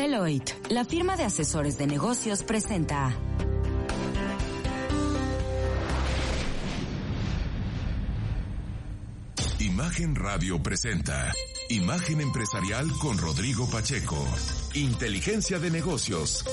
Deloitte, la firma de asesores de negocios, presenta. Imagen Radio presenta Imagen Empresarial con Rodrigo Pacheco. Inteligencia de negocios.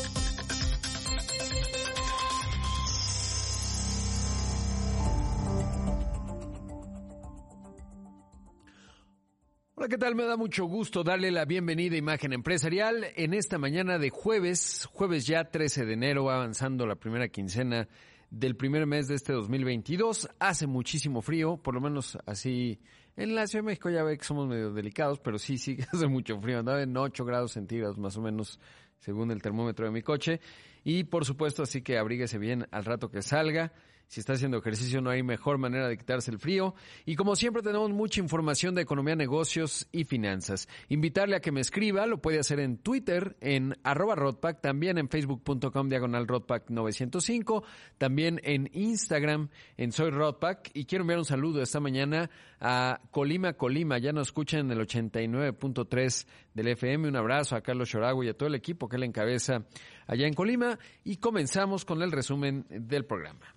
Me da mucho gusto darle la bienvenida a Imagen Empresarial en esta mañana de jueves, jueves ya 13 de enero, va avanzando la primera quincena del primer mes de este 2022. Hace muchísimo frío, por lo menos así en la Ciudad de México ya ve que somos medio delicados, pero sí, sí, hace mucho frío. Andaba en 8 grados centígrados más o menos según el termómetro de mi coche. Y por supuesto, así que abríguese bien al rato que salga. Si está haciendo ejercicio no hay mejor manera de quitarse el frío. Y como siempre tenemos mucha información de economía, negocios y finanzas. Invitarle a que me escriba, lo puede hacer en Twitter, en arroba Rodpack, también en facebook.com diagonal Rodpack 905, también en Instagram en Soy Rodpack. Y quiero enviar un saludo esta mañana a Colima, Colima. Ya nos escuchan en el 89.3 del FM. Un abrazo a Carlos Choragua y a todo el equipo que le encabeza allá en Colima. Y comenzamos con el resumen del programa.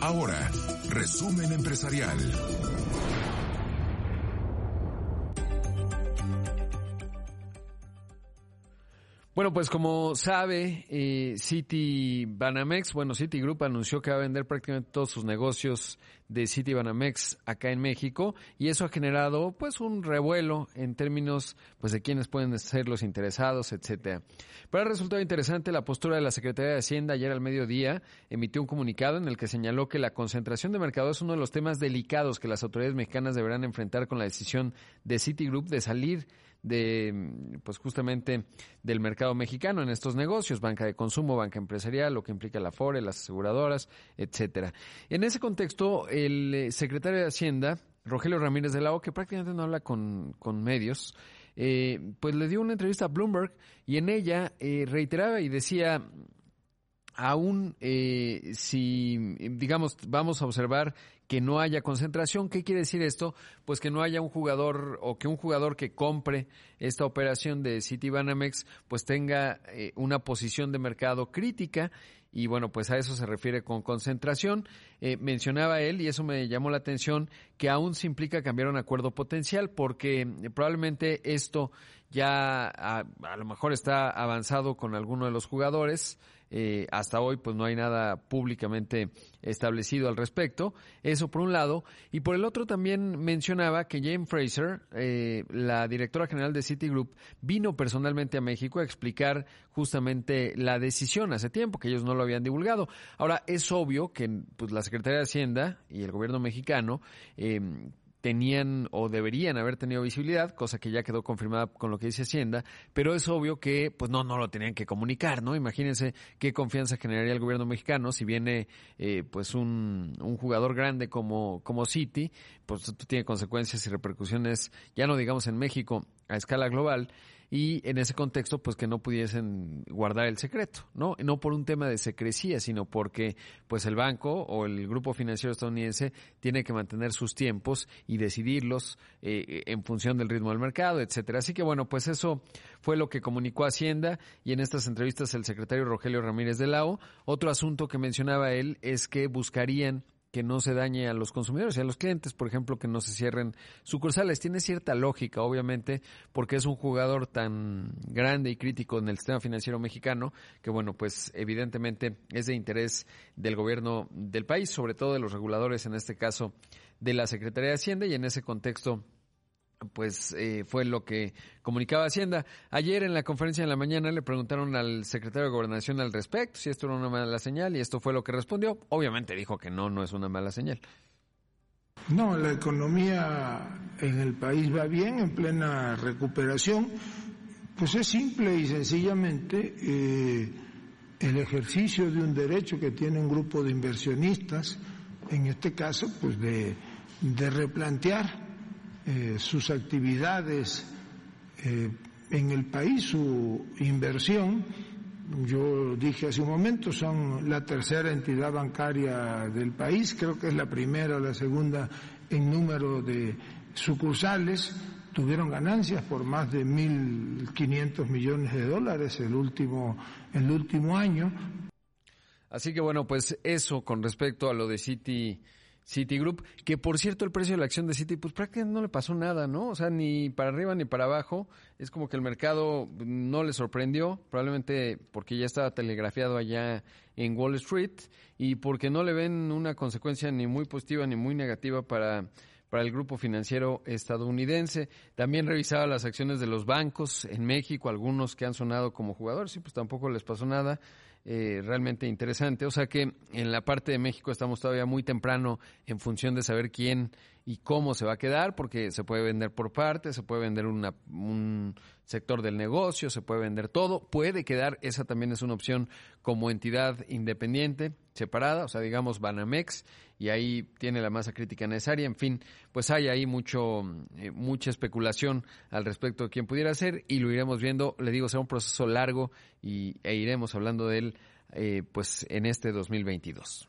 Ahora, resumen empresarial. Bueno, pues como sabe, eh, City Banamex, bueno, City Group anunció que va a vender prácticamente todos sus negocios de City Banamex acá en México y eso ha generado pues un revuelo en términos pues de quiénes pueden ser los interesados, etcétera. Pero ha resultado interesante la postura de la Secretaría de Hacienda ayer al mediodía emitió un comunicado en el que señaló que la concentración de mercado es uno de los temas delicados que las autoridades mexicanas deberán enfrentar con la decisión de City Group de salir de, pues justamente del mercado mexicano en estos negocios, banca de consumo, banca empresarial, lo que implica la FORE, las aseguradoras, etcétera. En ese contexto, el eh, secretario de Hacienda, Rogelio Ramírez de la O, que prácticamente no habla con, con medios, eh, pues le dio una entrevista a Bloomberg y en ella eh, reiteraba y decía aún eh, si, digamos, vamos a observar que no haya concentración, ¿qué quiere decir esto? Pues que no haya un jugador o que un jugador que compre esta operación de Citibanamex pues tenga eh, una posición de mercado crítica y bueno, pues a eso se refiere con concentración. Eh, mencionaba él, y eso me llamó la atención, que aún se implica cambiar un acuerdo potencial porque probablemente esto ya a, a lo mejor está avanzado con alguno de los jugadores, eh, hasta hoy pues no hay nada públicamente establecido al respecto. Eso por un lado. Y por el otro también mencionaba que Jane Fraser, eh, la directora general de Citigroup, vino personalmente a México a explicar justamente la decisión hace tiempo, que ellos no lo habían divulgado. Ahora, es obvio que pues, la Secretaría de Hacienda y el gobierno mexicano eh, tenían o deberían haber tenido visibilidad, cosa que ya quedó confirmada con lo que dice Hacienda, pero es obvio que pues no, no lo tenían que comunicar, ¿no? Imagínense qué confianza generaría el gobierno mexicano si viene eh, pues un, un jugador grande como, como City, pues esto tiene consecuencias y repercusiones, ya no digamos en México, a escala global, y en ese contexto pues que no pudiesen guardar el secreto, ¿no? No por un tema de secrecía, sino porque pues el banco o el grupo financiero estadounidense tiene que mantener sus tiempos y decidirlos eh, en función del ritmo del mercado, etcétera. Así que bueno, pues eso fue lo que comunicó Hacienda y en estas entrevistas el secretario Rogelio Ramírez de Lao. Otro asunto que mencionaba él es que buscarían que no se dañe a los consumidores y a los clientes, por ejemplo, que no se cierren sucursales. Tiene cierta lógica, obviamente, porque es un jugador tan grande y crítico en el sistema financiero mexicano, que bueno, pues evidentemente es de interés del gobierno del país, sobre todo de los reguladores, en este caso de la Secretaría de Hacienda, y en ese contexto pues eh, fue lo que comunicaba Hacienda. Ayer en la conferencia de la mañana le preguntaron al secretario de Gobernación al respecto si esto era una mala señal y esto fue lo que respondió. Obviamente dijo que no, no es una mala señal. No, la economía en el país va bien, en plena recuperación. Pues es simple y sencillamente eh, el ejercicio de un derecho que tiene un grupo de inversionistas, en este caso, pues de, de replantear eh, sus actividades eh, en el país, su inversión. Yo dije hace un momento, son la tercera entidad bancaria del país, creo que es la primera o la segunda en número de sucursales, tuvieron ganancias por más de 1.500 millones de dólares el último, el último año. Así que bueno, pues eso con respecto a lo de City Citigroup, que por cierto el precio de la acción de Citi pues prácticamente no le pasó nada, ¿no? O sea, ni para arriba ni para abajo, es como que el mercado no le sorprendió, probablemente porque ya estaba telegrafiado allá en Wall Street y porque no le ven una consecuencia ni muy positiva ni muy negativa para para el grupo financiero estadounidense. También revisaba las acciones de los bancos en México, algunos que han sonado como jugadores, y pues tampoco les pasó nada. Eh, realmente interesante. O sea que en la parte de México estamos todavía muy temprano en función de saber quién y cómo se va a quedar, porque se puede vender por partes, se puede vender una, un sector del negocio, se puede vender todo, puede quedar, esa también es una opción como entidad independiente, separada, o sea, digamos Banamex, y ahí tiene la masa crítica necesaria, en fin, pues hay ahí mucho, eh, mucha especulación al respecto de quién pudiera ser, y lo iremos viendo, le digo, será un proceso largo y, e iremos hablando de él eh, pues en este 2022.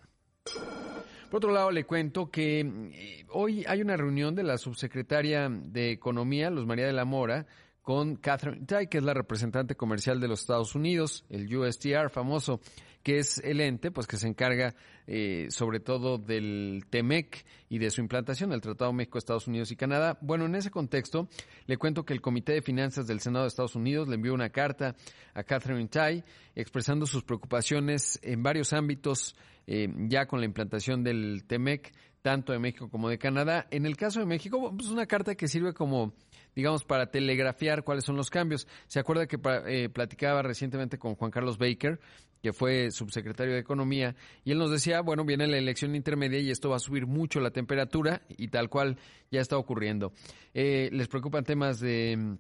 Por otro lado, le cuento que eh, hoy hay una reunión de la subsecretaria de Economía, Luz María de la Mora, con Catherine Tai, que es la representante comercial de los Estados Unidos, el USTR famoso, que es el ente pues que se encarga eh, sobre todo del TEMEC y de su implantación, el Tratado México, Estados Unidos y Canadá. Bueno, en ese contexto, le cuento que el Comité de Finanzas del Senado de Estados Unidos le envió una carta a Catherine Tai expresando sus preocupaciones en varios ámbitos eh, ya con la implantación del TEMEC, tanto de México como de Canadá. En el caso de México, es pues una carta que sirve como digamos, para telegrafiar cuáles son los cambios. Se acuerda que eh, platicaba recientemente con Juan Carlos Baker, que fue subsecretario de Economía, y él nos decía, bueno, viene la elección intermedia y esto va a subir mucho la temperatura, y tal cual ya está ocurriendo. Eh, les preocupan temas de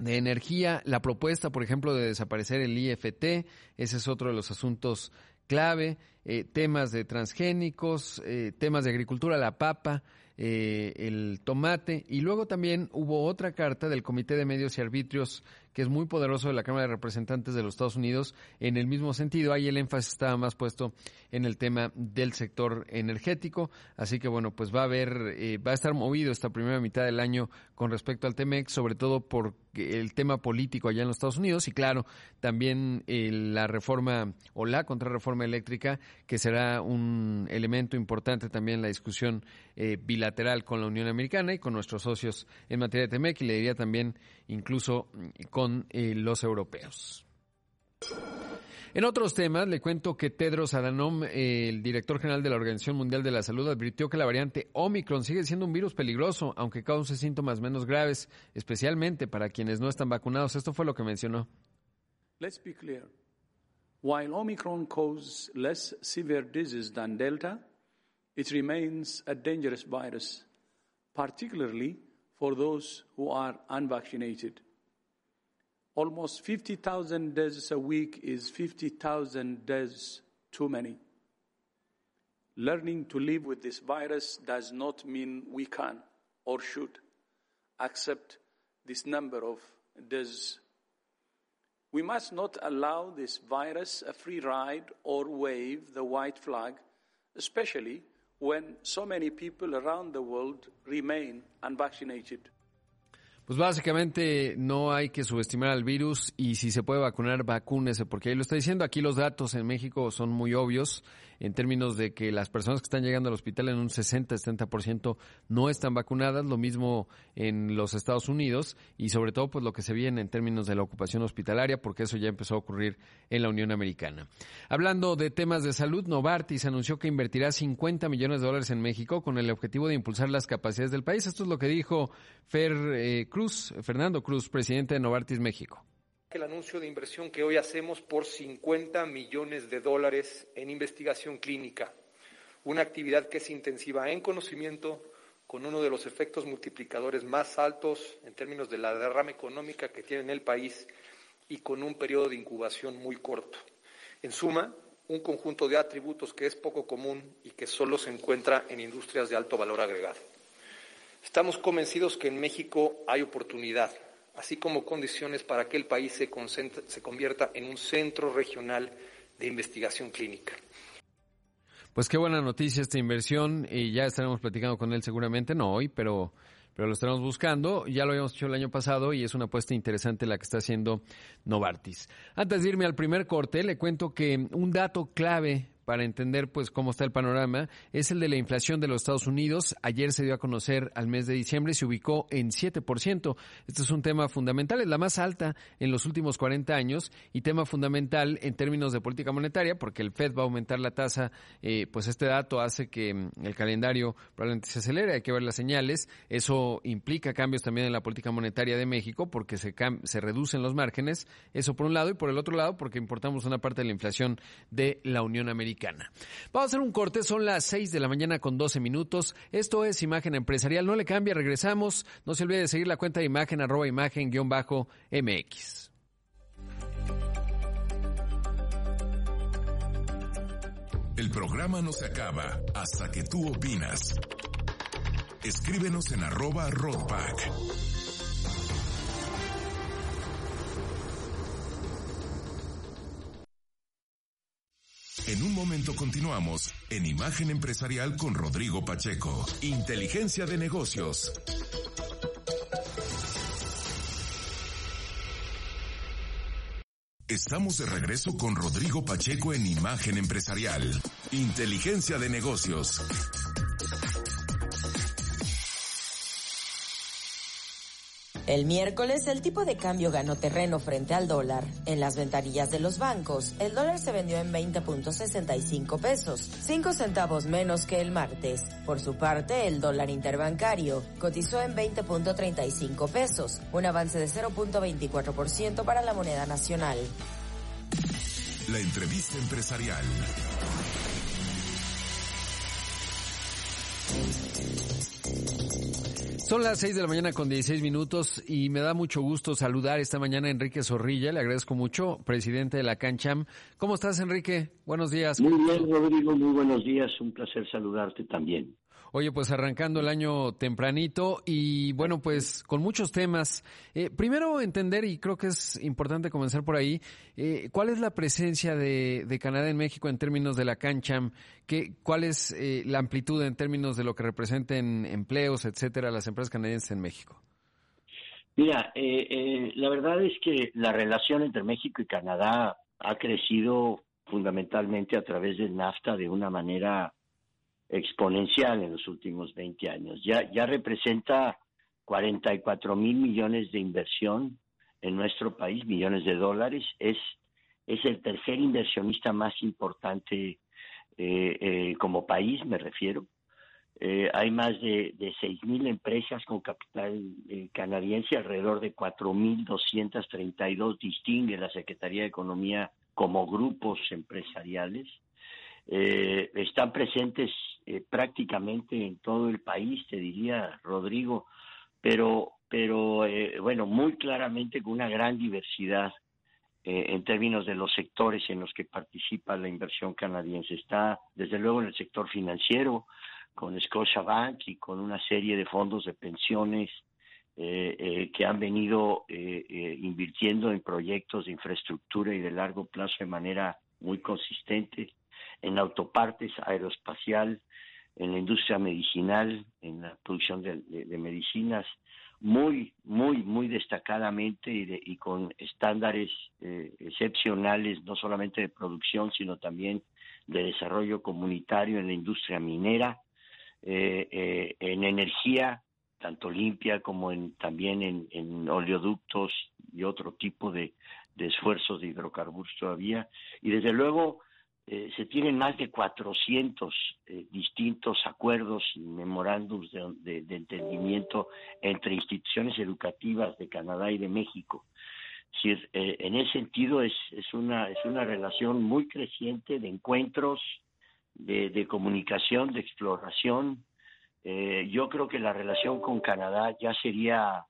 de energía, la propuesta, por ejemplo, de desaparecer el IFT, ese es otro de los asuntos clave, eh, temas de transgénicos, eh, temas de agricultura, la papa, eh, el tomate, y luego también hubo otra carta del Comité de Medios y Arbitrios que es muy poderoso de la Cámara de Representantes de los Estados Unidos. En el mismo sentido, ahí el énfasis estaba más puesto en el tema del sector energético. Así que bueno, pues va a haber, eh, va a estar movido esta primera mitad del año con respecto al TEMEX, sobre todo por el tema político allá en los Estados Unidos y claro, también eh, la reforma o la contrarreforma eléctrica, que será un elemento importante también en la discusión eh, bilateral con la Unión Americana y con nuestros socios en materia de TEMEC y le diría también incluso con eh, los europeos. En otros temas, le cuento que Tedros Adhanom, el director general de la Organización Mundial de la Salud, advirtió que la variante Omicron sigue siendo un virus peligroso, aunque cause síntomas menos graves, especialmente para quienes no están vacunados. Esto fue lo que mencionó. Let's be clear. While Omicron causes less severe disease than Delta, it remains a dangerous virus, particularly for those who are unvaccinated. Almost 50,000 deaths a week is 50,000 deaths too many. Learning to live with this virus does not mean we can or should accept this number of deaths. We must not allow this virus a free ride or wave the white flag, especially when so many people around the world remain unvaccinated. Pues básicamente no hay que subestimar al virus y si se puede vacunar, vacúnese, porque ahí lo está diciendo. Aquí los datos en México son muy obvios en términos de que las personas que están llegando al hospital en un 60-70% no están vacunadas, lo mismo en los Estados Unidos y sobre todo pues lo que se viene en términos de la ocupación hospitalaria, porque eso ya empezó a ocurrir en la Unión Americana. Hablando de temas de salud, Novartis anunció que invertirá 50 millones de dólares en México con el objetivo de impulsar las capacidades del país. Esto es lo que dijo Fer eh, Cruz, Fernando Cruz, presidente de Novartis México el anuncio de inversión que hoy hacemos por 50 millones de dólares en investigación clínica, una actividad que es intensiva en conocimiento, con uno de los efectos multiplicadores más altos en términos de la derrama económica que tiene en el país y con un periodo de incubación muy corto. En suma, un conjunto de atributos que es poco común y que solo se encuentra en industrias de alto valor agregado. Estamos convencidos que en México hay oportunidad así como condiciones para que el país se, se convierta en un centro regional de investigación clínica. Pues qué buena noticia esta inversión y ya estaremos platicando con él seguramente, no hoy, pero, pero lo estaremos buscando. Ya lo habíamos hecho el año pasado y es una apuesta interesante la que está haciendo Novartis. Antes de irme al primer corte, le cuento que un dato clave para entender pues cómo está el panorama es el de la inflación de los Estados Unidos. Ayer se dio a conocer al mes de diciembre, se ubicó en 7%. Este es un tema fundamental, es la más alta en los últimos 40 años y tema fundamental en términos de política monetaria porque el Fed va a aumentar la tasa, eh, pues este dato hace que mm, el calendario probablemente se acelere, hay que ver las señales. Eso implica cambios también en la política monetaria de México porque se, se reducen los márgenes, eso por un lado, y por el otro lado porque importamos una parte de la inflación de la Unión Americana. Vamos a hacer un corte, son las 6 de la mañana con 12 minutos. Esto es Imagen Empresarial, no le cambia, regresamos. No se olvide de seguir la cuenta de imagen arroba imagen bajo MX. El programa no se acaba hasta que tú opinas. Escríbenos en arroba roadback. En un momento continuamos en Imagen Empresarial con Rodrigo Pacheco. Inteligencia de negocios. Estamos de regreso con Rodrigo Pacheco en Imagen Empresarial. Inteligencia de negocios. El miércoles el tipo de cambio ganó terreno frente al dólar. En las ventanillas de los bancos, el dólar se vendió en 20.65 pesos, 5 centavos menos que el martes. Por su parte, el dólar interbancario cotizó en 20.35 pesos, un avance de 0.24% para la moneda nacional. La entrevista empresarial. Son las 6 de la mañana con 16 minutos y me da mucho gusto saludar esta mañana a Enrique Zorrilla. Le agradezco mucho, presidente de la CanCham. ¿Cómo estás, Enrique? Buenos días. Muy bien, Rodrigo. Muy buenos días. Un placer saludarte también. Oye, pues arrancando el año tempranito y bueno, pues con muchos temas. Eh, primero entender, y creo que es importante comenzar por ahí, eh, ¿cuál es la presencia de, Canadá en México en términos de la CanCham? ¿Qué, ¿Cuál es eh, la amplitud en términos de lo que representen empleos, etcétera, las empresas canadienses en México? Mira, la verdad es que la relación entre México y Canadá ha crecido fundamentalmente a través del NAFTA de una manera exponencial en los últimos 20 años. Ya, ya representa 44 mil millones de inversión en nuestro país, millones de dólares. Es, es el tercer inversionista más importante eh, eh, como país, me refiero. Eh, hay más de, de 6 mil empresas con capital canadiense, alrededor de 4.232 distingue la Secretaría de Economía como grupos empresariales. Están presentes eh, prácticamente en todo el país, te diría Rodrigo, pero, pero eh, bueno, muy claramente con una gran diversidad en términos de los sectores en los que participa la inversión canadiense. Está, desde luego, en el sector financiero, con Scotiabank y con una serie de fondos de pensiones que han venido invirtiendo en proyectos de infraestructura y de largo plazo de manera muy consistente en autopartes, aeroespacial, en la industria medicinal, en la producción de, medicinas, muy, muy, muy destacadamente y, con estándares eh, excepcionales, no solamente de producción, sino también de desarrollo comunitario en la industria minera, eh, eh, en energía, tanto limpia como en, también en, oleoductos y otro tipo de, de esfuerzos de hidrocarburos todavía. Y desde luego, eh, se tienen más de 400 eh, distintos acuerdos y memorándums de, entendimiento entre instituciones educativas de Canadá y de México. Si, eh, en ese sentido es, es, una, es una relación muy creciente de encuentros, de, de comunicación, de exploración. yo creo que la relación con Canadá ya sería,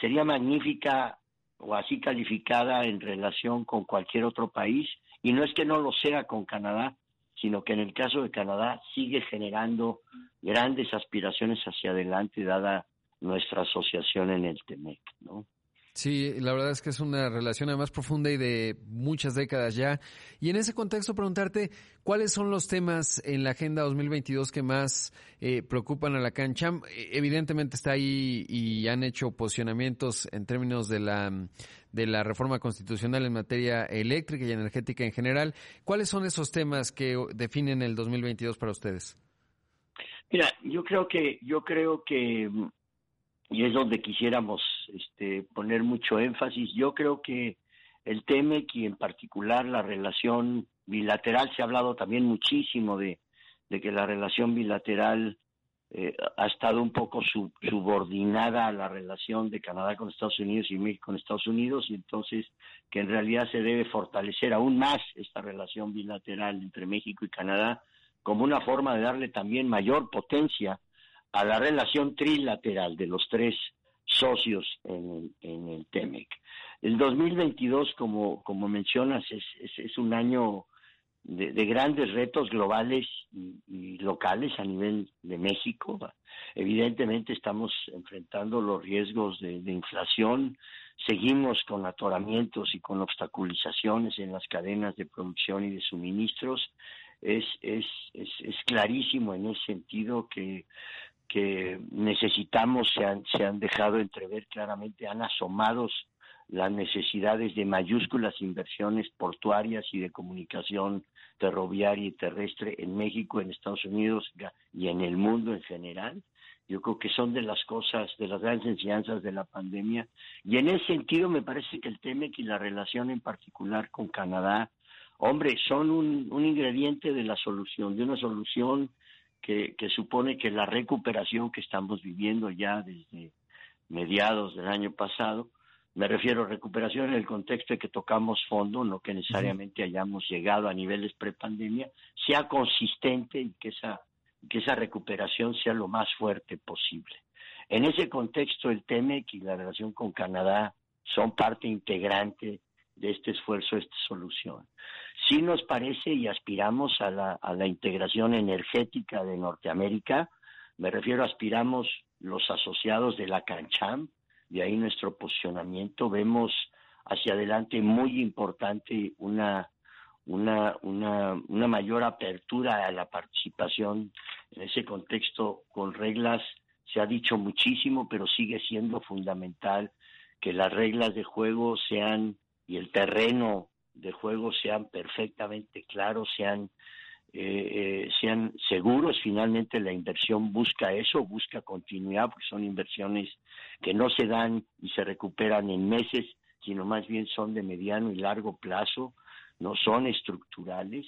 sería magnífica o así calificada en relación con cualquier otro país y no es que no lo sea con Canadá, sino que en el caso de Canadá sigue generando grandes aspiraciones hacia adelante dada nuestra asociación en el TEMEC, ¿no? Sí, la verdad es que es una relación además profunda y de muchas décadas ya. Y en ese contexto preguntarte cuáles son los temas en la Agenda 2022 que más eh, preocupan a la cancha. Evidentemente está ahí y han hecho posicionamientos en términos de la, de la reforma constitucional en materia eléctrica y energética en general. ¿Cuáles son esos temas que definen el 2022 para ustedes? Mira, yo creo que yo creo que y es donde quisiéramos este, poner mucho énfasis. Yo creo que el TEMEC y en particular la relación bilateral, se ha hablado también muchísimo de, que la relación bilateral eh, ha estado un poco subordinada a la relación de Canadá con Estados Unidos y México con Estados Unidos, y entonces que en realidad se debe fortalecer aún más esta relación bilateral entre México y Canadá como una forma de darle también mayor potencia a la relación trilateral de los tres socios en, el TEMEC. El 2022, como, como mencionas, es, un año de, grandes retos globales y, locales a nivel de México. Evidentemente estamos enfrentando los riesgos de, inflación, seguimos con atoramientos y con obstaculizaciones en las cadenas de producción y de suministros. Es, es, es clarísimo en ese sentido que que necesitamos se han, se han dejado entrever claramente, han asomado las necesidades de mayúsculas inversiones portuarias y de comunicación ferroviaria y terrestre en México, en Estados Unidos y en el mundo en general. Yo creo que son de las cosas, de las grandes enseñanzas de la pandemia. Y en ese sentido me parece que el TEMEC y la relación en particular con Canadá, hombre, son un, un ingrediente de la solución, de una solución que, supone que la recuperación que estamos viviendo ya desde mediados del año pasado, me refiero a recuperación en el contexto de que tocamos fondo, no que necesariamente hayamos llegado a niveles prepandemia, sea consistente y que esa, que esa recuperación sea lo más fuerte posible. En ese contexto, el TEMEC y la relación con Canadá son parte integrante de este esfuerzo, esta solución. Sí nos parece y aspiramos a la, integración energética de Norteamérica, me refiero, aspiramos los asociados de la CANCHAM, de ahí nuestro posicionamiento, vemos hacia adelante muy importante una, una, una, una mayor apertura a la participación. En ese contexto con reglas, se ha dicho muchísimo, pero sigue siendo fundamental que las reglas de juego sean y el terreno de juego sean perfectamente claros, sean, eh, eh, sean seguros. Finalmente la inversión busca eso, busca continuidad, porque son inversiones que no se dan y se recuperan en meses, sino más bien son de mediano y largo plazo, no son estructurales.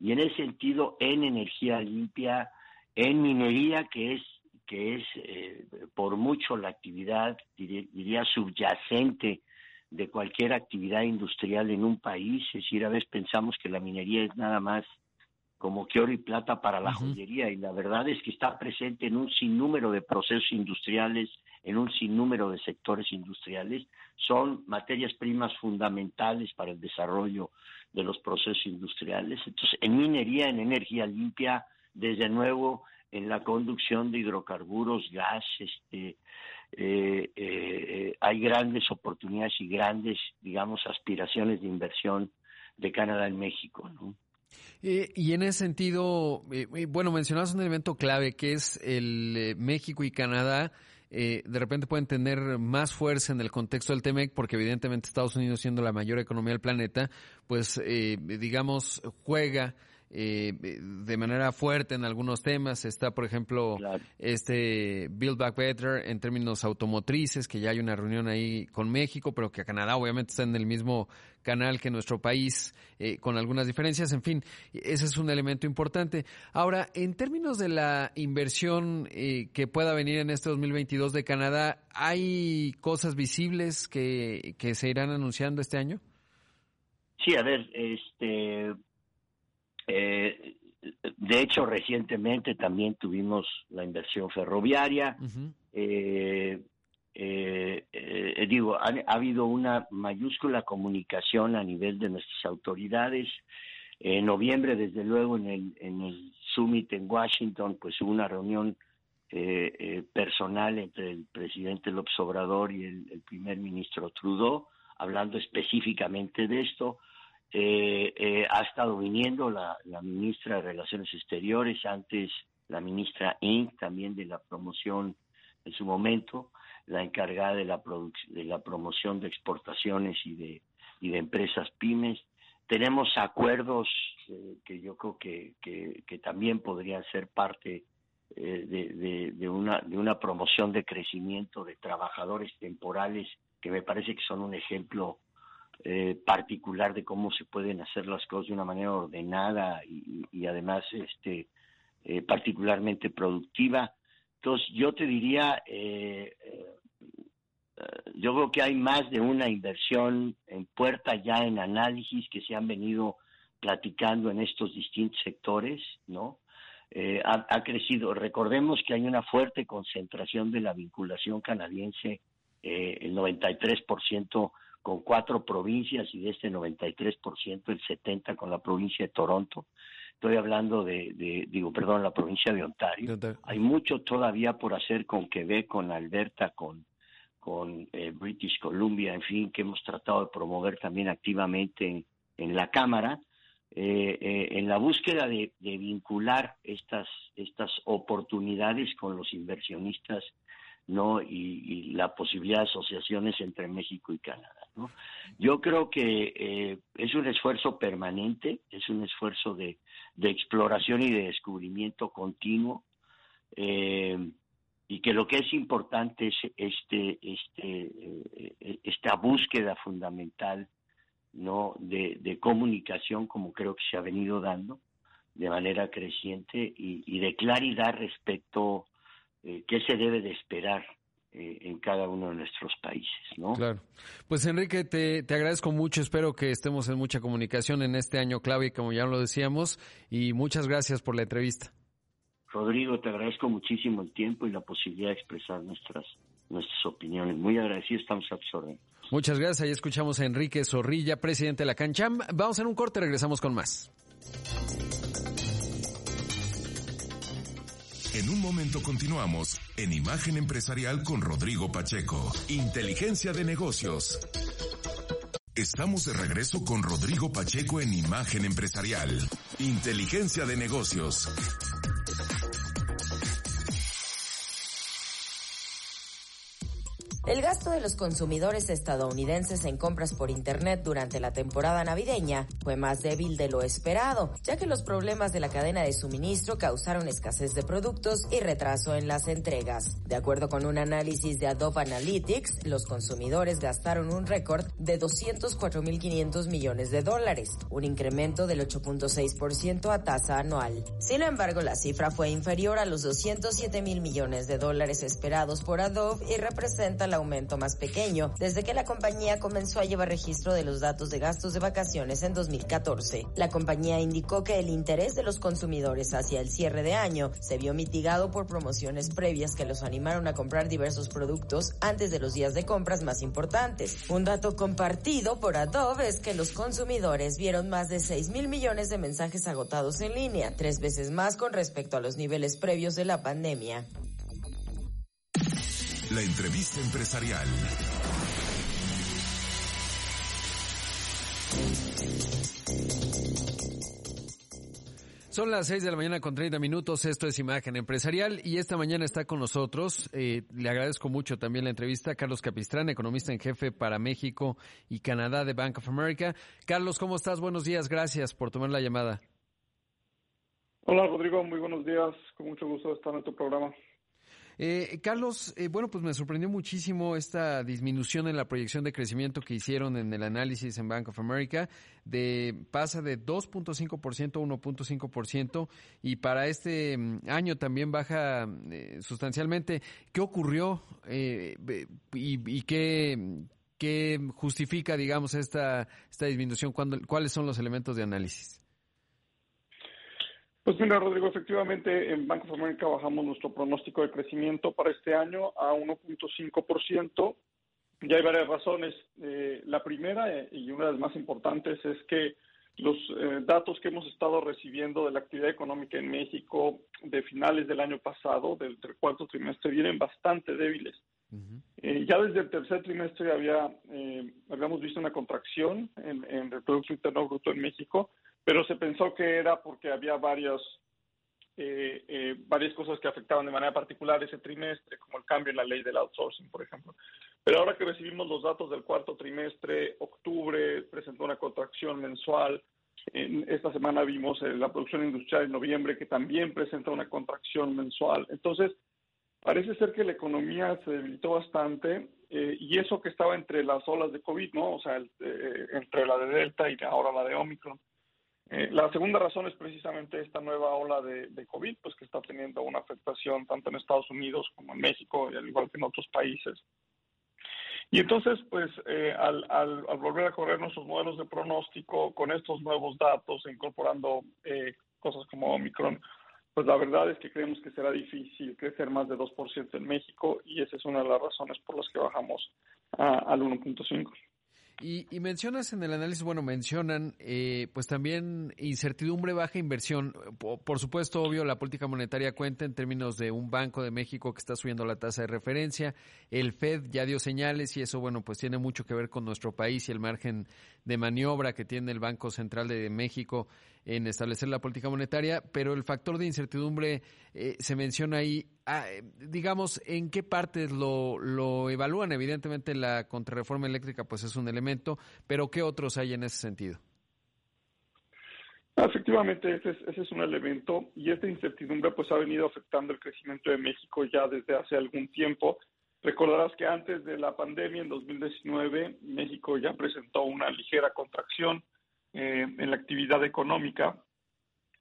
Y en ese sentido, en energía limpia, en minería, que es que es eh, por mucho la actividad, diría subyacente de cualquier actividad industrial en un país. Es decir, a veces pensamos que la minería es nada más como que oro y plata para la joyería y la verdad es que está presente en un sinnúmero de procesos industriales, en un sinnúmero de sectores industriales, son materias primas fundamentales para el desarrollo de los procesos industriales. Entonces, en minería, en energía limpia, desde nuevo, en la conducción de hidrocarburos, gas, este, eh, eh, hay grandes oportunidades y grandes, digamos, aspiraciones de inversión de Canadá en México, ¿no? Eh, y en ese sentido, bueno, mencionabas un elemento clave que es el México y Canadá. de repente pueden tener más fuerza en el contexto del TEMEC, porque evidentemente Estados Unidos siendo la mayor economía del planeta, pues digamos juega eh, de manera fuerte en algunos temas. Está, por ejemplo, este Build Back Better en términos automotrices, que ya hay una reunión ahí con México, pero que Canadá obviamente está en el mismo canal que nuestro país, eh, con algunas diferencias. En fin, ese es un elemento importante. Ahora, en términos de la inversión eh, que pueda venir en este 2022 de Canadá, ¿hay cosas visibles que, que se irán anunciando este año? Sí, a ver, este, eh, de hecho, recientemente también tuvimos la inversión ferroviaria. Eh, eh, digo, ha, habido una mayúscula comunicación a nivel de nuestras autoridades. En noviembre, desde luego, en el, en el summit en Washington, pues hubo una reunión personal entre el presidente López Obrador y el, primer ministro Trudeau, hablando específicamente de esto. Ha estado viniendo la, ministra de Relaciones Exteriores, antes la ministra Ing, también de la promoción en su momento, la encargada de la, de la promoción de exportaciones y de, empresas pymes. Tenemos acuerdos eh, que yo creo que, que, también podrían ser parte eh, de, una, de una promoción de crecimiento de trabajadores temporales que me parece que son un ejemplo eh, particular de cómo se pueden hacer las cosas de una manera ordenada y, además este particularmente productiva. Entonces yo te diría eh, eh, yo creo que hay más de una inversión en puerta ya en análisis que se han venido platicando en estos distintos sectores, ¿no? Eh, ha, crecido. Recordemos que hay una fuerte concentración de la vinculación canadiense, eh, el 93% con cuatro provincias y de este 93% el 70% con la provincia de Toronto. Estoy hablando de, de digo, perdón, la provincia de Ontario. Hay mucho todavía por hacer con Quebec, con Alberta, con con eh, British Columbia, en fin, que hemos tratado de promover también activamente en, la Cámara, eh, eh, en la búsqueda de, vincular estas, estas oportunidades con los inversionistas ¿no? Y, la posibilidad de asociaciones entre México y Canadá. Yo creo que es un esfuerzo permanente, es un esfuerzo de, exploración y de descubrimiento continuo. Eh, y que lo que es importante es este, este, eh, esta búsqueda fundamental de, comunicación como creo que se ha venido dando de manera creciente y, de claridad respecto eh, qué se debe de esperar eh, en cada uno de nuestros países, ¿no? Claro. Pues Enrique, te, te agradezco mucho, espero que estemos en mucha comunicación en este año clave, como ya lo decíamos, y muchas gracias por la entrevista. Rodrigo, te agradezco muchísimo el tiempo y la posibilidad de expresar nuestras, nuestras opiniones. Muy agradecido, estamos absorbiendo. Muchas gracias. Ahí escuchamos a Enrique Zorrilla, presidente de la Cancham. Vamos a un corte, regresamos con más. En un momento continuamos en Imagen Empresarial con Rodrigo Pacheco. Inteligencia de negocios. Estamos de regreso con Rodrigo Pacheco en Imagen Empresarial. Inteligencia de negocios. El gasto de los consumidores estadounidenses en compras por Internet durante la temporada navideña fue más débil de lo esperado, ya que los problemas de la cadena de suministro causaron escasez de productos y retraso en las entregas. De acuerdo con un análisis de Adobe Analytics, los consumidores gastaron un récord de 204.500 millones de dólares, un incremento del 8.6% a tasa anual. Sin embargo, la cifra fue inferior a los 207 mil millones de dólares esperados por Adobe y representa la aumento más pequeño desde que la compañía comenzó a llevar registro de los datos de gastos de vacaciones en 2014. La compañía indicó que el interés de los consumidores hacia el cierre de año se vio mitigado por promociones previas que los animaron a comprar diversos productos antes de los días de compras más importantes. Un dato compartido por Adobe es que los consumidores vieron más de 6 mil millones de mensajes agotados en línea, tres veces más con respecto a los niveles previos de la pandemia. La entrevista empresarial. Son las 6 de la mañana con 30 minutos, esto es Imagen Empresarial y esta mañana está con nosotros, eh, le agradezco mucho también la entrevista, Carlos Capistrán, economista en jefe para México y Canadá de Bank of America. Carlos, ¿cómo estás? Buenos días, gracias por tomar la llamada. Hola Rodrigo, muy buenos días, con mucho gusto estar en tu programa. Eh, Carlos, eh, bueno, pues me sorprendió muchísimo esta disminución en la proyección de crecimiento que hicieron en el análisis en Bank of America, de pasa de 2.5% a 1.5% y para este mm, año también baja eh, sustancialmente. ¿Qué ocurrió y, y qué, qué justifica, digamos, esta, esta disminución? ¿Cuáles son los elementos de análisis? Pues mira, Rodrigo, efectivamente en Banco of America bajamos nuestro pronóstico de crecimiento para este año a 1.5%. Ya hay varias razones. Eh, la primera, eh, y una de las más importantes, es que los eh, datos que hemos estado recibiendo de la actividad económica en México de finales del año pasado, del, cuarto trimestre, vienen bastante débiles. Eh, ya desde el tercer trimestre había, eh, habíamos visto una contracción en, en, el Producto Interno Bruto en México, pero se pensó que era porque había varios, varias cosas que afectaban de manera particular ese trimestre, como el cambio en la ley del outsourcing, por ejemplo. Pero ahora que recibimos los datos del cuarto trimestre, octubre presentó una contracción mensual. En esta semana vimos eh, la producción industrial en noviembre que también presenta una contracción mensual. Entonces, parece ser que la economía se debilitó bastante eh, y eso que estaba entre las olas de COVID, ¿no? O sea, eh, entre la de Delta y ahora la de Omicron. La segunda razón es precisamente esta nueva ola de, COVID, pues que está teniendo una afectación tanto en Estados Unidos como en México, y al igual que en otros países. Y entonces, pues, eh, al, al, volver a correr nuestros modelos de pronóstico con estos nuevos datos, incorporando eh, cosas como Omicron, pues la verdad es que creemos que será difícil crecer más de 2% en México y esa es una de las razones por las que bajamos al 1.5%. Y, y, mencionas en el análisis, bueno, mencionan eh, pues también incertidumbre, baja inversión. Por, supuesto, obvio, la política monetaria cuenta en términos de un Banco de México que está subiendo la tasa de referencia. El Fed ya dio señales y eso, bueno, pues tiene mucho que ver con nuestro país y el margen de maniobra que tiene el Banco Central de México en establecer la política monetaria, pero el factor de incertidumbre eh, se menciona ahí. Ah, digamos, ¿en qué partes lo, lo evalúan? Evidentemente la contrarreforma eléctrica pues es un elemento, pero ¿qué otros hay en ese sentido? Efectivamente, ese es, ese es un elemento y esta incertidumbre pues ha venido afectando el crecimiento de México ya desde hace algún tiempo. Recordarás que antes de la pandemia, en 2019, México ya presentó una ligera contracción eh, en la actividad económica.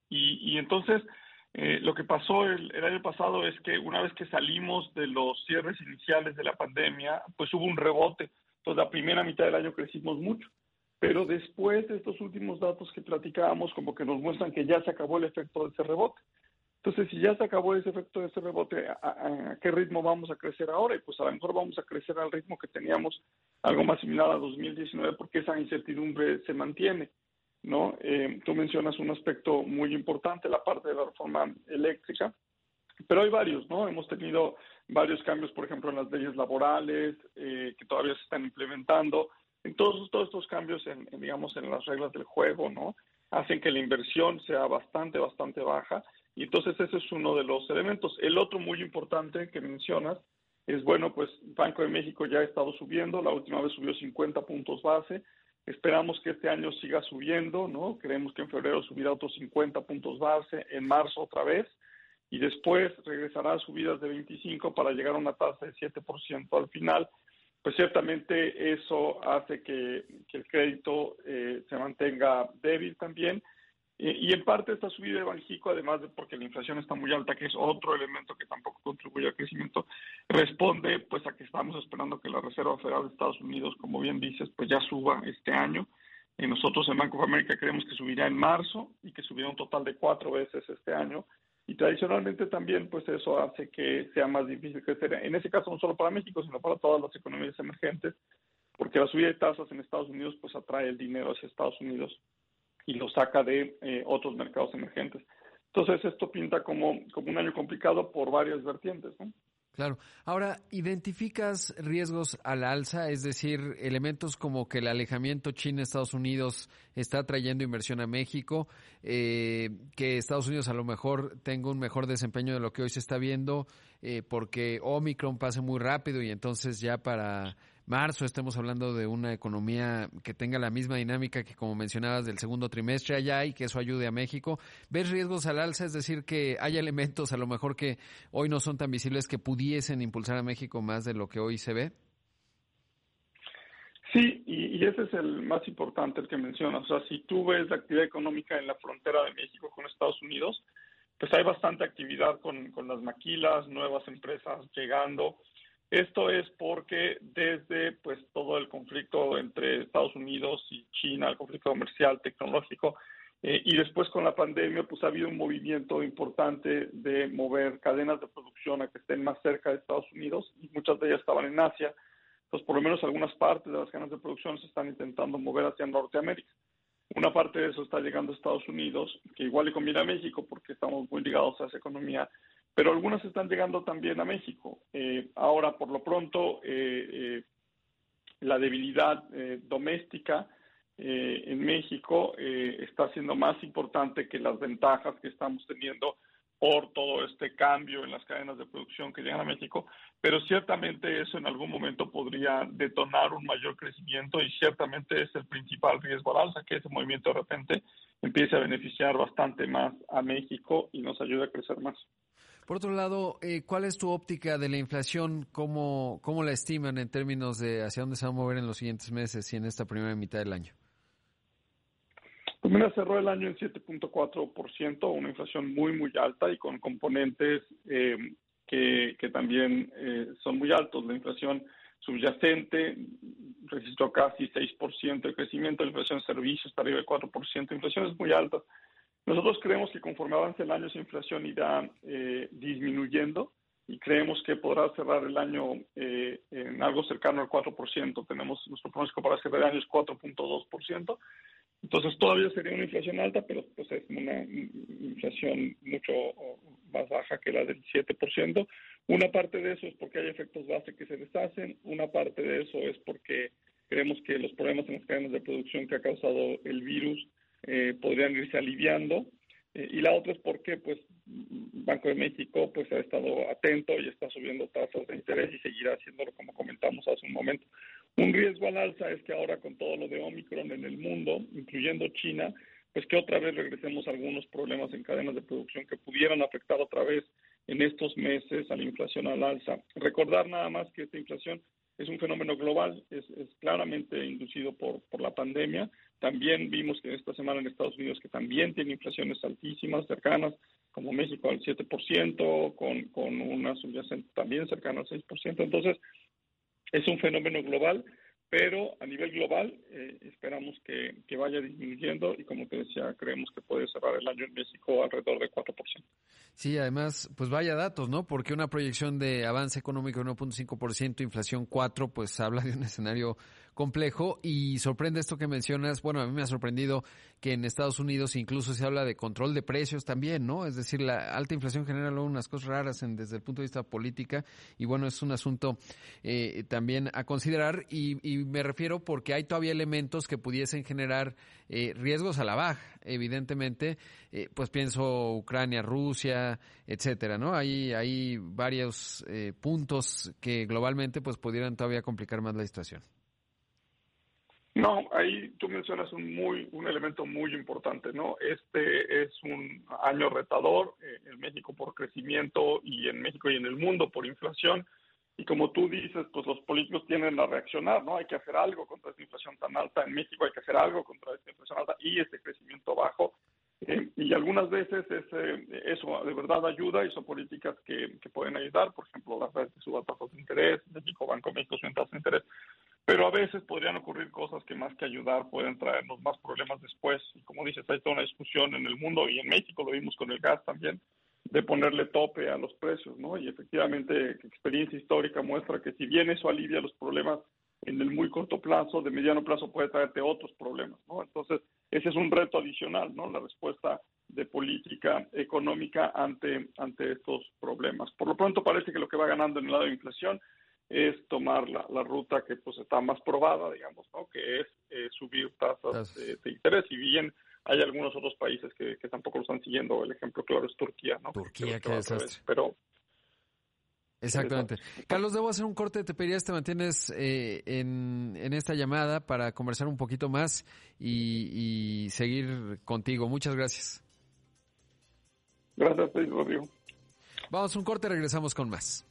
Y, entonces, eh, lo que pasó el, año pasado es que una vez que salimos de los cierres iniciales de la pandemia, pues hubo un rebote. Entonces, la primera mitad del año crecimos mucho. Pero después de estos últimos datos que platicábamos, como que nos muestran que ya se acabó el efecto de ese rebote. Entonces, si ya se acabó ese efecto de ese rebote, ¿a, qué ritmo vamos a crecer ahora? Y pues a lo mejor vamos a crecer al ritmo que teníamos algo más similar a 2019 porque esa incertidumbre se mantiene. ¿no? Eh, tú mencionas un aspecto muy importante, la parte de la reforma eléctrica, pero hay varios, ¿no? Hemos tenido varios cambios, por ejemplo, en las leyes laborales eh, que todavía se están implementando. En todos, todos estos cambios, en, digamos, en las reglas del juego, ¿no? Hacen que la inversión sea bastante, bastante baja. Y entonces ese es uno de los elementos. El otro muy importante que mencionas es, bueno, pues Banco de México ya ha estado subiendo, la última vez subió 50 puntos base, Esperamos que este año siga subiendo, ¿no? Creemos que en febrero subirá otros 50 puntos base, en marzo otra vez, y después regresará a subidas de 25 para llegar a una tasa de 7% al final. Pues ciertamente eso hace que, el crédito eh, se mantenga débil también y en parte esta subida de Banjico, además de porque la inflación está muy alta, que es otro elemento que tampoco contribuye al crecimiento, responde pues a que estamos esperando que la Reserva Federal de Estados Unidos, como bien dices, pues ya suba este año. Y nosotros en Banco de América creemos que subirá en marzo y que subirá un total de cuatro veces este año. Y tradicionalmente también pues eso hace que sea más difícil crecer, en ese caso no solo para México, sino para todas las economías emergentes, porque la subida de tasas en Estados Unidos pues atrae el dinero hacia Estados Unidos y lo saca de eh, otros mercados emergentes. Entonces esto pinta como, como un año complicado por varias vertientes. ¿no? Claro. Ahora, ¿identificas riesgos a alza? Es decir, elementos como que el alejamiento China-Estados Unidos está trayendo inversión a México, eh, que Estados Unidos a lo mejor tenga un mejor desempeño de lo que hoy se está viendo, eh, porque Omicron pase muy rápido y entonces ya para marzo estemos hablando de una economía que tenga la misma dinámica que como mencionabas del segundo trimestre allá y que eso ayude a México. ¿Ves riesgos al alza? Es decir, que hay elementos a lo mejor que hoy no son tan visibles que pudiesen impulsar a México más de lo que hoy se ve. Sí, y, ese es el más importante, el que mencionas. O sea, si tú ves la actividad económica en la frontera de México con Estados Unidos, pues hay bastante actividad con, con las maquilas, nuevas empresas llegando. Esto es porque desde pues todo el conflicto entre Estados Unidos y China, el conflicto comercial, tecnológico, eh, y después con la pandemia, pues ha habido un movimiento importante de mover cadenas de producción a que estén más cerca de Estados Unidos, y muchas de ellas estaban en Asia. Entonces, por lo menos algunas partes de las cadenas de producción se están intentando mover hacia Norteamérica. Una parte de eso está llegando a Estados Unidos, que igual le conviene a México porque estamos muy ligados a esa economía, pero algunas están llegando también a México. Eh, ahora, por lo pronto, eh, eh, la debilidad doméstica en México está siendo más importante que las ventajas que estamos teniendo por todo este cambio en las cadenas de producción que llegan a México, pero ciertamente eso en algún momento podría detonar un mayor crecimiento y ciertamente es el principal riesgo al alza, que ese movimiento de repente empiece a beneficiar bastante más a México y nos ayude a crecer más. Por otro lado, eh, ¿cuál es tu óptica de la inflación? ¿Cómo, ¿Cómo la estiman en términos de hacia dónde se va a mover en los siguientes meses y en esta primera mitad del año? Pues cerró el año en 7.4%, una inflación muy, muy alta y con componentes eh, que, que, también eh, son muy altos. La inflación subyacente registró casi 6% de crecimiento, la inflación de servicios está arriba del 4%, inflaciones muy altas. Nosotros creemos que conforme avance el año esa inflación irá eh, disminuyendo y creemos que podrá cerrar el año eh, en algo cercano al 4%. Tenemos nuestro pronóstico para cerrar el año es 4.2%. Entonces todavía sería una inflación alta, pero pues es una inflación mucho más baja que la del 7%. Una parte de eso es porque hay efectos base que se deshacen, una parte de eso es porque creemos que los problemas en las cadenas de producción que ha causado el virus eh, podrían irse aliviando. Eh, y la otra es porque pues Banco de México pues ha estado atento y está subiendo tasas de interés y seguirá haciéndolo como comentamos hace un momento. Un riesgo al alza es que ahora con todo lo de Omicron en el mundo, incluyendo China, pues que otra vez regresemos a algunos problemas en cadenas de producción que pudieran afectar otra vez en estos meses a la inflación al alza. Recordar nada más que esta inflación es un fenómeno global, es, claramente inducido por, por la pandemia. También vimos que esta semana en Estados Unidos que también tiene inflaciones altísimas, cercanas, como México al 7%, con, con una subyacente también cercana al 6%. Entonces, es un fenómeno global, pero a nivel global eh, esperamos que, que, vaya disminuyendo y como te decía, creemos que puede cerrar el año en México alrededor de 4%. Sí, además, pues vaya datos, ¿no? Porque una proyección de avance económico de 1.5%, inflación 4, pues habla de un escenario complejo y sorprende esto que mencionas. Bueno, a mí me ha sorprendido que en Estados Unidos incluso se habla de control de precios también, ¿no? Es decir, la alta inflación genera luego unas cosas raras en, desde el punto de vista política y bueno, es un asunto eh, también a considerar y, y, me refiero porque hay todavía elementos que pudiesen generar eh, riesgos a la baja, evidentemente, eh, pues pienso Ucrania, Rusia, etcétera, ¿no? Hay, hay varios eh, puntos que globalmente pues pudieran todavía complicar más la situación. No, ahí tú mencionas un muy un elemento muy importante, ¿no? Este es un año retador eh, en México por crecimiento y en México y en el mundo por inflación. Y como tú dices, pues los políticos tienden a reaccionar, ¿no? Hay que hacer algo contra esta inflación tan alta en México, hay que hacer algo contra esta inflación alta y este crecimiento bajo. Eh, y algunas veces eso de verdad ayuda y son políticas que, pueden ayudar, por ejemplo, las veces suba tasas de interés, México, Banco México suben tasas de interés, pero a veces podrían ocurrir cosas que más que ayudar pueden traernos más problemas después. Y como dices, hay toda una discusión en el mundo y en México lo vimos con el gas también, de ponerle tope a los precios, ¿no? Y efectivamente, experiencia histórica muestra que si bien eso alivia los problemas en el muy corto plazo, de mediano plazo puede traerte otros problemas, ¿no? Entonces, ese es un reto adicional, ¿no? La respuesta de política económica ante, ante estos problemas. Por lo pronto parece que lo que va ganando en el lado de inflación es tomar la, la, ruta que pues está más probada, digamos, ¿no? que es eh, subir tasas de, de, interés. Y bien, hay algunos otros países que, que, tampoco lo están siguiendo. El ejemplo claro es Turquía, ¿no? Turquía, qué desastre. Pero Exactamente. Carlos, debo hacer un corte. Te pediría te mantienes eh, en, en, esta llamada para conversar un poquito más y, y seguir contigo. Muchas gracias. Gracias, Rodrigo. Vamos un corte, regresamos con más.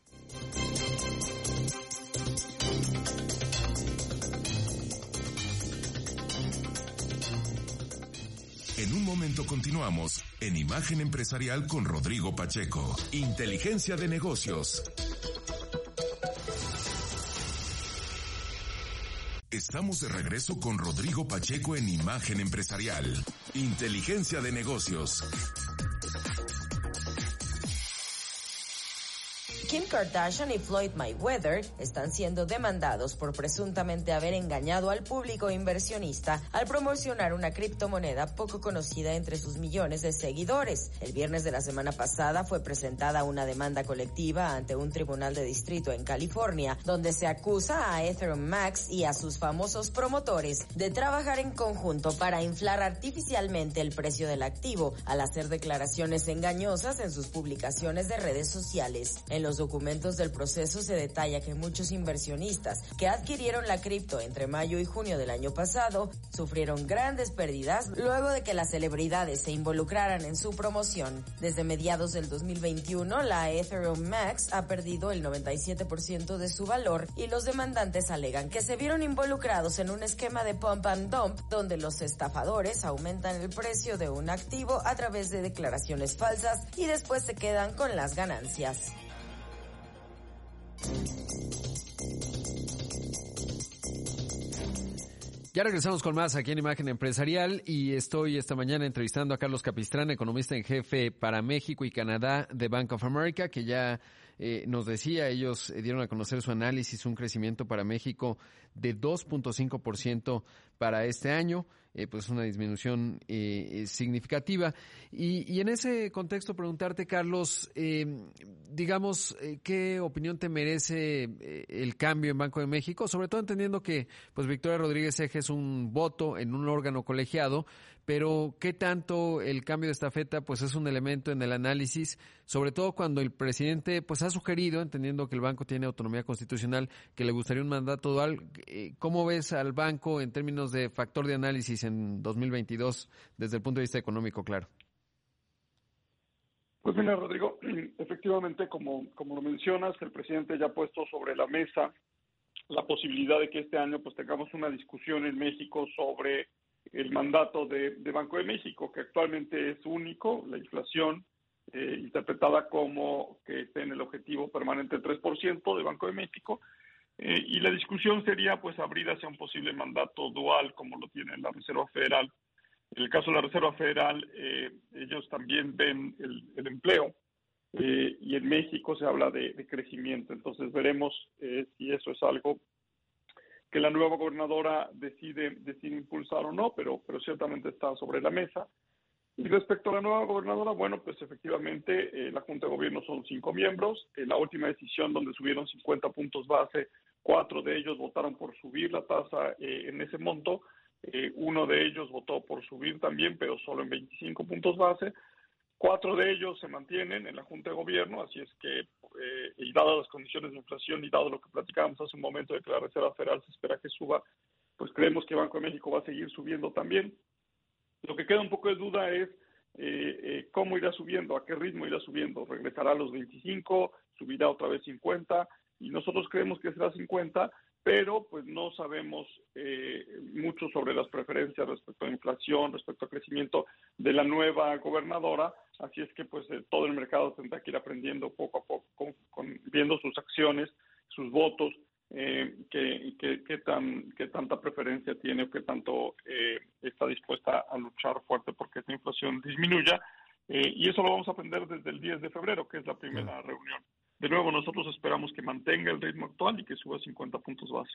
En un momento continuamos en Imagen Empresarial con Rodrigo Pacheco. Inteligencia de negocios. Estamos de regreso con Rodrigo Pacheco en Imagen Empresarial. Inteligencia de negocios. Kim Kardashian y Floyd Mayweather están siendo demandados por presuntamente haber engañado al público inversionista al promocionar una criptomoneda poco conocida entre sus millones de seguidores. El viernes de la semana pasada fue presentada una demanda colectiva ante un tribunal de distrito en California, donde se acusa a Ethereum Max y a sus famosos promotores de trabajar en conjunto para inflar artificialmente el precio del activo al hacer declaraciones engañosas en sus publicaciones de redes sociales. En los documentos del proceso se detalla que muchos inversionistas que adquirieron la cripto entre mayo y junio del año pasado sufrieron grandes pérdidas luego de que las celebridades se involucraran en su promoción. Desde mediados del 2021, la Ethereum Max ha perdido el 97% de su valor y los demandantes alegan que se vieron involucrados en un esquema de pump and dump donde los estafadores aumentan el precio de un activo a través de declaraciones falsas y después se quedan con las ganancias. Ya regresamos con más aquí en Imagen Empresarial y estoy esta mañana entrevistando a Carlos Capistrán, economista en jefe para México y Canadá de Bank of America, que ya eh, nos decía, ellos eh, dieron a conocer su análisis, un crecimiento para México de 2.5% para este año, eh, pues una disminución significativa. Y, y, en ese contexto preguntarte, Carlos, digamos, ¿qué opinión te merece el cambio en Banco de México? Sobre todo entendiendo que, pues, Victoria Rodríguez Eje es un voto en un órgano colegiado, pero ¿qué tanto el cambio de estafeta pues es un elemento en el análisis, sobre todo cuando el presidente pues ha sugerido, entendiendo que el banco tiene autonomía constitucional, que le gustaría un mandato dual, eh, ¿cómo ves al banco en términos de factor de análisis en 2022 desde el punto de vista económico, claro? Pues mira, Rodrigo, efectivamente, como, como lo mencionas, el presidente ya ha puesto sobre la mesa la posibilidad de que este año pues tengamos una discusión en México sobre el mandato de, Banco de México, que actualmente es único, la inflación eh, interpretada como que en el objetivo permanente del 3% de Banco de México, eh, y la discusión sería pues abrir hacia un posible mandato dual como lo tiene la Reserva Federal. En el caso de la Reserva Federal, eh, ellos también ven el, empleo y en México se habla de, de crecimiento. Entonces veremos si eso es algo que la nueva gobernadora decide, decide impulsar o no, pero, pero ciertamente está sobre la mesa. Y respecto a la nueva gobernadora, bueno, pues efectivamente eh, la Junta de Gobierno son cinco miembros. En la última decisión donde subieron 50 puntos base, cuatro de ellos votaron por subir la tasa eh, en ese monto. Eh, uno de ellos votó por subir también, pero solo en 25 puntos base. Cuatro de ellos se mantienen en la Junta de Gobierno, así es que, eh, y dadas las condiciones de inflación y dado lo que platicábamos hace un momento de que la Reserva Federal se espera que suba, pues creemos que Banco de México va a seguir subiendo también. Lo que queda un poco de duda es eh, eh, cómo irá subiendo, a qué ritmo irá subiendo. ¿Regresará a los 25? ¿Subirá otra vez 50? Y nosotros creemos que será 50, pero pues no sabemos eh, mucho sobre las preferencias respecto a inflación, respecto a crecimiento de la nueva gobernadora, así es que pues eh, todo el mercado tendrá que ir aprendiendo poco a poco, con, viendo sus acciones, sus votos, eh, qué, tan, qué tanta preferencia tiene o qué tanto eh, está dispuesta a luchar fuerte porque esta inflación disminuya. y eso lo vamos a aprender desde el 10 de febrero, que es la primera reunión de nuevo, nosotros esperamos que mantenga el ritmo actual y que suba 50 puntos base.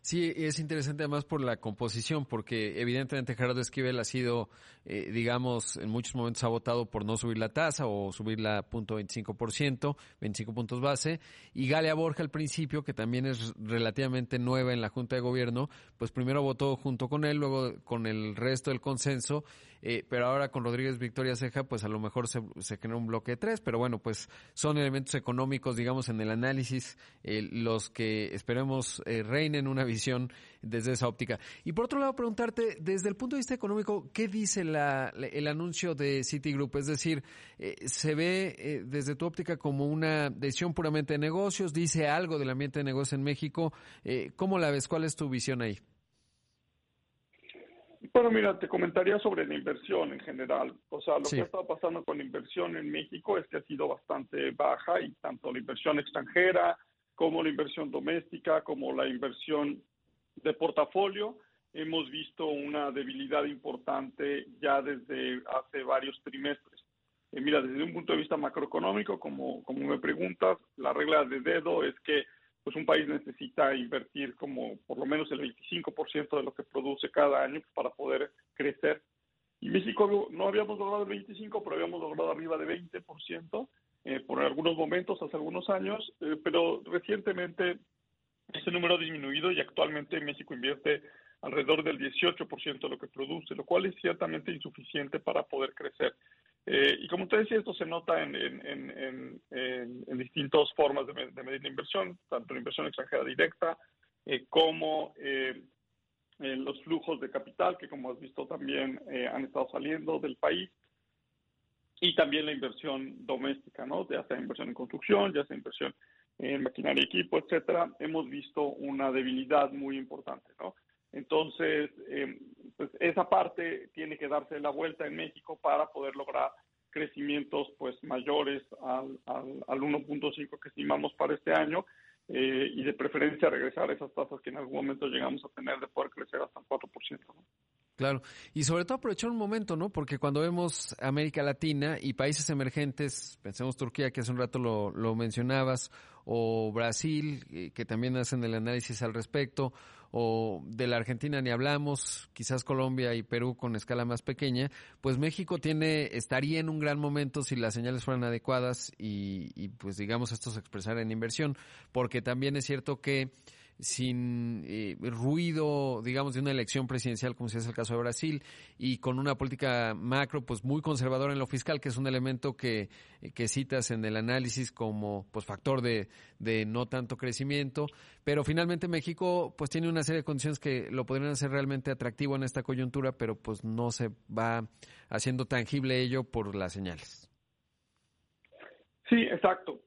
Sí, es interesante además por la composición, porque evidentemente Gerardo Esquivel ha sido, eh, digamos, en muchos momentos ha votado por no subir la tasa o subirla punto 25%, 25 puntos base, y Galia Borja al principio, que también es relativamente nueva en la Junta de Gobierno, pues primero votó junto con él, luego con el resto del consenso, eh, pero ahora con Rodríguez Victoria Ceja, pues a lo mejor se, se genera un bloque de tres, pero bueno, pues son elementos económicos, digamos, en el análisis, eh, los que esperemos eh, reinen una visión desde esa óptica. Y por otro lado, preguntarte, desde el punto de vista económico, ¿qué dice la, el anuncio de Citigroup? Es decir, ¿se ve desde tu óptica como una decisión puramente de negocios? ¿Dice algo del ambiente de negocio en México? ¿Cómo la ves? ¿Cuál es tu visión ahí? Bueno, mira, te comentaría sobre la inversión en general. O sea, lo que ha estado pasando con la inversión en México es que ha sido bastante baja y tanto la inversión extranjera como la inversión doméstica, como la inversión de portafolio, hemos visto una debilidad importante ya desde hace varios trimestres. Eh, mira, desde un punto de vista macroeconómico, como, como me preguntas, la regla de dedo es que pues un país necesita invertir como por lo menos el 25% de lo que produce cada año para poder crecer. Y México no habíamos logrado el 25, pero habíamos logrado arriba de 20% eh, por algunos momentos, hace algunos años, eh, pero recientemente ese número ha disminuido y actualmente México invierte alrededor del 18% de lo que produce, lo cual es ciertamente insuficiente para poder crecer. Eh, y como usted decía, esto se nota en, en, en, distintas formas de, medir la inversión, tanto la inversión extranjera directa eh, como eh, los flujos de capital, que como has visto también han estado saliendo del país, y también la inversión doméstica, ¿no? ya sea inversión en construcción, ya sea inversión en maquinaria y equipo, etcétera, hemos visto una debilidad muy importante, ¿no? Entonces, eh, pues esa parte tiene que darse la vuelta en México para poder lograr crecimientos pues mayores al, al, al 1.5 que estimamos para este año eh, y de preferencia regresar a esas tasas que en algún momento llegamos a tener de poder crecer hasta el 4%. Claro, y sobre todo aprovechar un momento, ¿no? Porque cuando vemos América Latina y países emergentes, pensemos Turquía, que hace un rato lo, lo mencionabas, o Brasil, eh, que también hacen el análisis al respecto, o de la Argentina ni hablamos, quizás Colombia y Perú con escala más pequeña, pues México tiene, estaría en un gran momento si las señales fueran adecuadas y, y pues digamos esto se expresara en inversión, porque también es cierto que sin eh, ruido, digamos, de una elección presidencial, como si es el caso de Brasil, y con una política macro, pues muy conservadora en lo fiscal, que es un elemento que, que citas en el análisis como pues factor de, de no tanto crecimiento, pero finalmente México pues tiene una serie de condiciones que lo podrían hacer realmente atractivo en esta coyuntura, pero pues no se va haciendo tangible ello por las señales. Sí, exacto.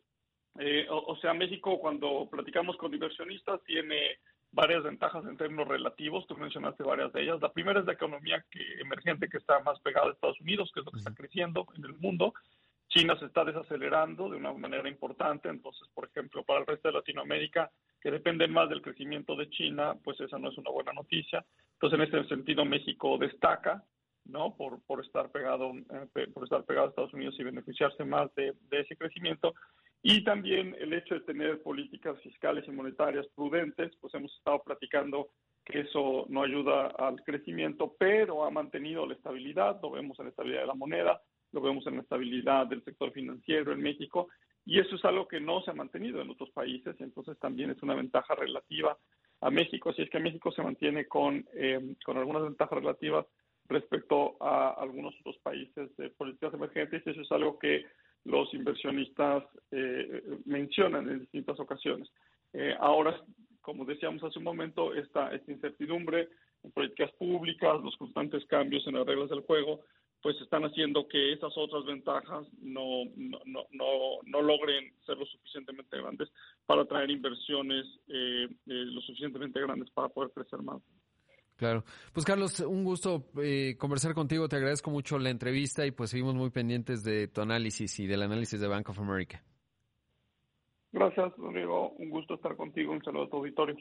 Eh, o, sea, México cuando platicamos con inversionistas tiene varias ventajas en términos relativos, tú mencionaste varias de ellas. La primera es la economía que, emergente que está más pegada a Estados Unidos, que es lo que está creciendo en el mundo. China se está desacelerando de una manera importante, entonces, por ejemplo, para el resto de Latinoamérica, que dependen más del crecimiento de China, pues esa no es una buena noticia. Entonces, en ese sentido, México destaca, ¿no? Por, por estar pegado, eh, por estar pegado a Estados Unidos y beneficiarse más de, de ese crecimiento. Y también el hecho de tener políticas fiscales y monetarias prudentes, pues hemos estado platicando que eso no ayuda al crecimiento, pero ha mantenido la estabilidad, lo vemos en la estabilidad de la moneda, lo vemos en la estabilidad del sector financiero en México, y eso es algo que no se ha mantenido en otros países, entonces también es una ventaja relativa a México, así es que México se mantiene con, eh, con algunas ventajas relativas respecto a algunos otros países de políticas emergentes, y eso es algo que los inversionistas eh, mencionan en distintas ocasiones. Eh, ahora, como decíamos hace un momento, esta, esta incertidumbre en políticas públicas, los constantes cambios en las reglas del juego, pues están haciendo que esas otras ventajas no, no, no, no, logren ser lo suficientemente grandes para traer inversiones eh, lo suficientemente grandes para poder crecer más. Claro. Pues Carlos, un gusto eh, conversar contigo. Te agradezco mucho la entrevista y pues seguimos muy pendientes de tu análisis y del análisis de Bank of America. Gracias, Rodrigo. Un gusto estar contigo. Un saludo a tu auditorio.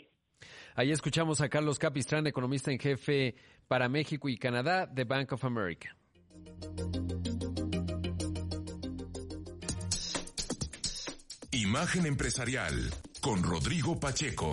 Ahí escuchamos a Carlos Capistrán, economista en jefe para México y Canadá de Bank of America. Imagen empresarial con Rodrigo Pacheco.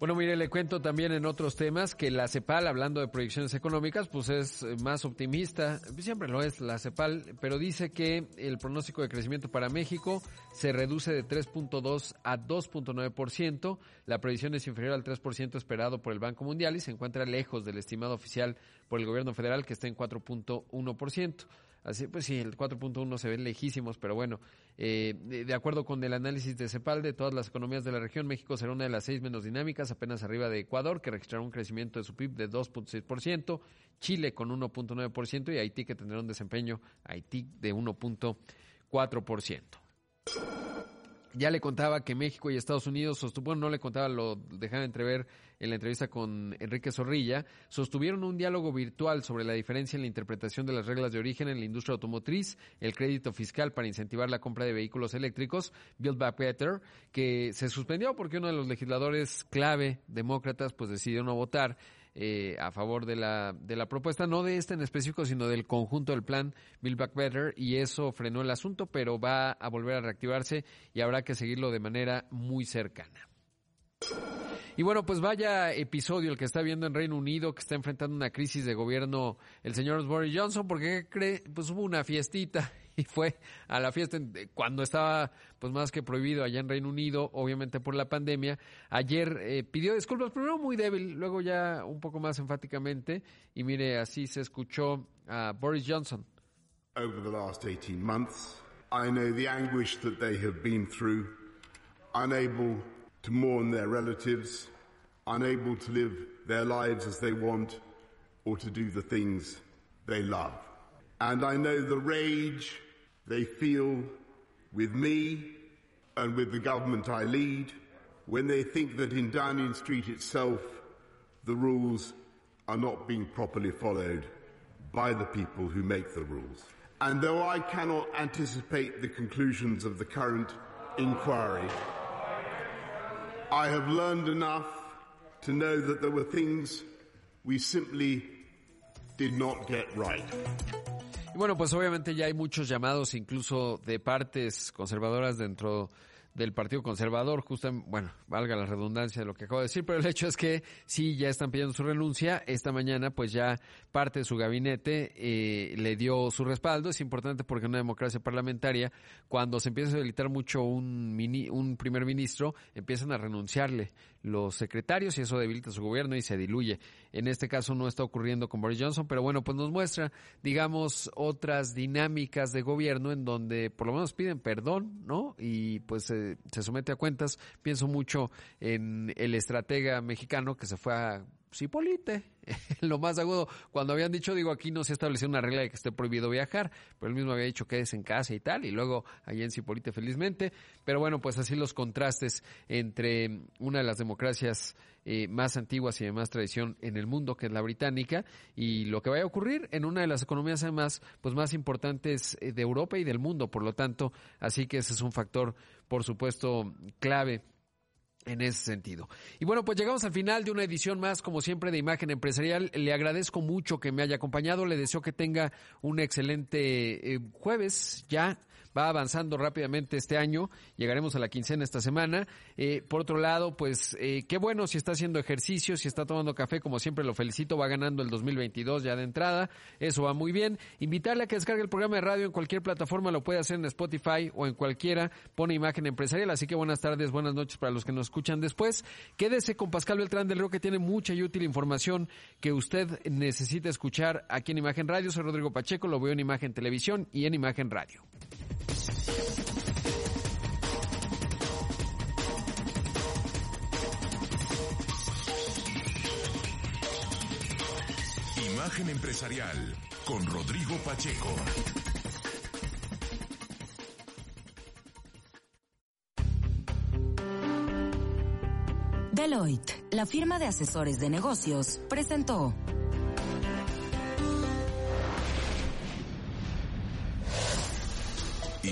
Bueno, mire, le cuento también en otros temas que la CEPAL, hablando de proyecciones económicas, pues es eh, más optimista, siempre lo es la CEPAL, pero dice que el pronóstico de crecimiento para México se reduce de 3.2 a 2.9%, la previsión es inferior al 3% esperado por el Banco Mundial y se encuentra lejos del estimado oficial por el gobierno federal que está en 4.1%. Así, pues sí, el 4.1 se ve lejísimos, pero bueno, eh, de, acuerdo con el análisis de CEPAL de todas las economías de la región, México será una de las seis menos dinámicas, apenas arriba de Ecuador, que registrará un crecimiento de su PIB de 2.6%, Chile con 1.9% y Haití que tendrá un desempeño, Haití de 1.4%. ya le contaba que México y Estados Unidos sostuvieron, no le contaba, lo dejaban entrever en la entrevista con Enrique Zorrilla, sostuvieron un diálogo virtual sobre la diferencia en la interpretación de las reglas de origen en la industria automotriz, el crédito fiscal para incentivar la compra de vehículos eléctricos, Build Back Better, que se suspendió porque uno de los legisladores clave demócratas pues decidió no votar eh, a favor de la, de la propuesta, no de este en específico, sino del conjunto del plan Build Back Better, y eso frenó el asunto, pero va a volver a reactivarse y habrá que seguirlo de manera muy cercana. Y bueno, pues vaya episodio el que está viendo en Reino Unido, que está enfrentando una crisis de gobierno el señor Boris Johnson, porque cree, pues hubo una fiestita y fue a la fiesta cuando estaba pues más que prohibido allá en Reino Unido, obviamente por la pandemia. Ayer eh, pidió disculpas, primero muy débil, luego ya un poco más enfáticamente y mire, así se escuchó a Boris Johnson. Over the last 18 months, I know the anguish that they have been through, unable to mourn their relatives, unable to live their lives as they want or to do the things they love. And I know the rage they feel with me and with the government I lead when they think that in Downing Street itself the rules are not being properly followed by the people who make the rules. And though I cannot anticipate the conclusions of the current inquiry, I have learned enough to know that there were things we simply did not get right. Y bueno, pues obviamente ya hay muchos llamados, incluso de partes conservadoras dentro del Partido Conservador, justo, bueno, valga la redundancia de lo que acabo de decir, pero el hecho es que sí, ya están pidiendo su renuncia. Esta mañana, pues ya parte de su gabinete eh, le dio su respaldo. Es importante porque en una democracia parlamentaria, cuando se empieza a debilitar mucho un, un primer ministro, empiezan a renunciarle los secretarios y eso debilita su gobierno y se diluye. En este caso no está ocurriendo con Boris Johnson, pero bueno, pues nos muestra, digamos, otras dinámicas de gobierno en donde por lo menos piden perdón, ¿no? Y pues se, somete a cuentas. Pienso mucho en el estratega mexicano que se fue a Cipolite, lo más agudo. Cuando habían dicho, digo, aquí no se estableció una regla de que esté prohibido viajar, pero él mismo había dicho que es en casa y tal, y luego allá en Cipolite felizmente. Pero bueno, pues así los contrastes entre una de las democracias eh, más antiguas y de más tradición en el mundo, que es la británica, y lo que vaya a ocurrir en una de las economías además, pues más importantes eh, de Europa y del mundo, por lo tanto, así que ese es un factor, por supuesto, clave en ese sentido. Y bueno, pues llegamos al final de una edición más, como siempre, de Imagen Empresarial. Le agradezco mucho que me haya acompañado. Le deseo que tenga un excelente eh, jueves ya va avanzando rápidamente este año, llegaremos a la quincena esta semana. Eh, por otro lado, pues eh, qué bueno si está haciendo ejercicio, si está tomando café, como siempre lo felicito, va ganando el 2022 ya de entrada, eso va muy bien. Invitarle a que descargue el programa de radio en cualquier plataforma, lo puede hacer en Spotify o en cualquiera, pone imagen empresarial, así que buenas tardes, buenas noches para los que nos escuchan después. Quédese con Pascal Beltrán del Río que tiene mucha y útil información que usted necesita escuchar aquí en Imagen Radio. Soy Rodrigo Pacheco, lo veo en Imagen Televisión y en Imagen Radio. Imagen empresarial con Rodrigo Pacheco. Deloitte, la firma de asesores de negocios, presentó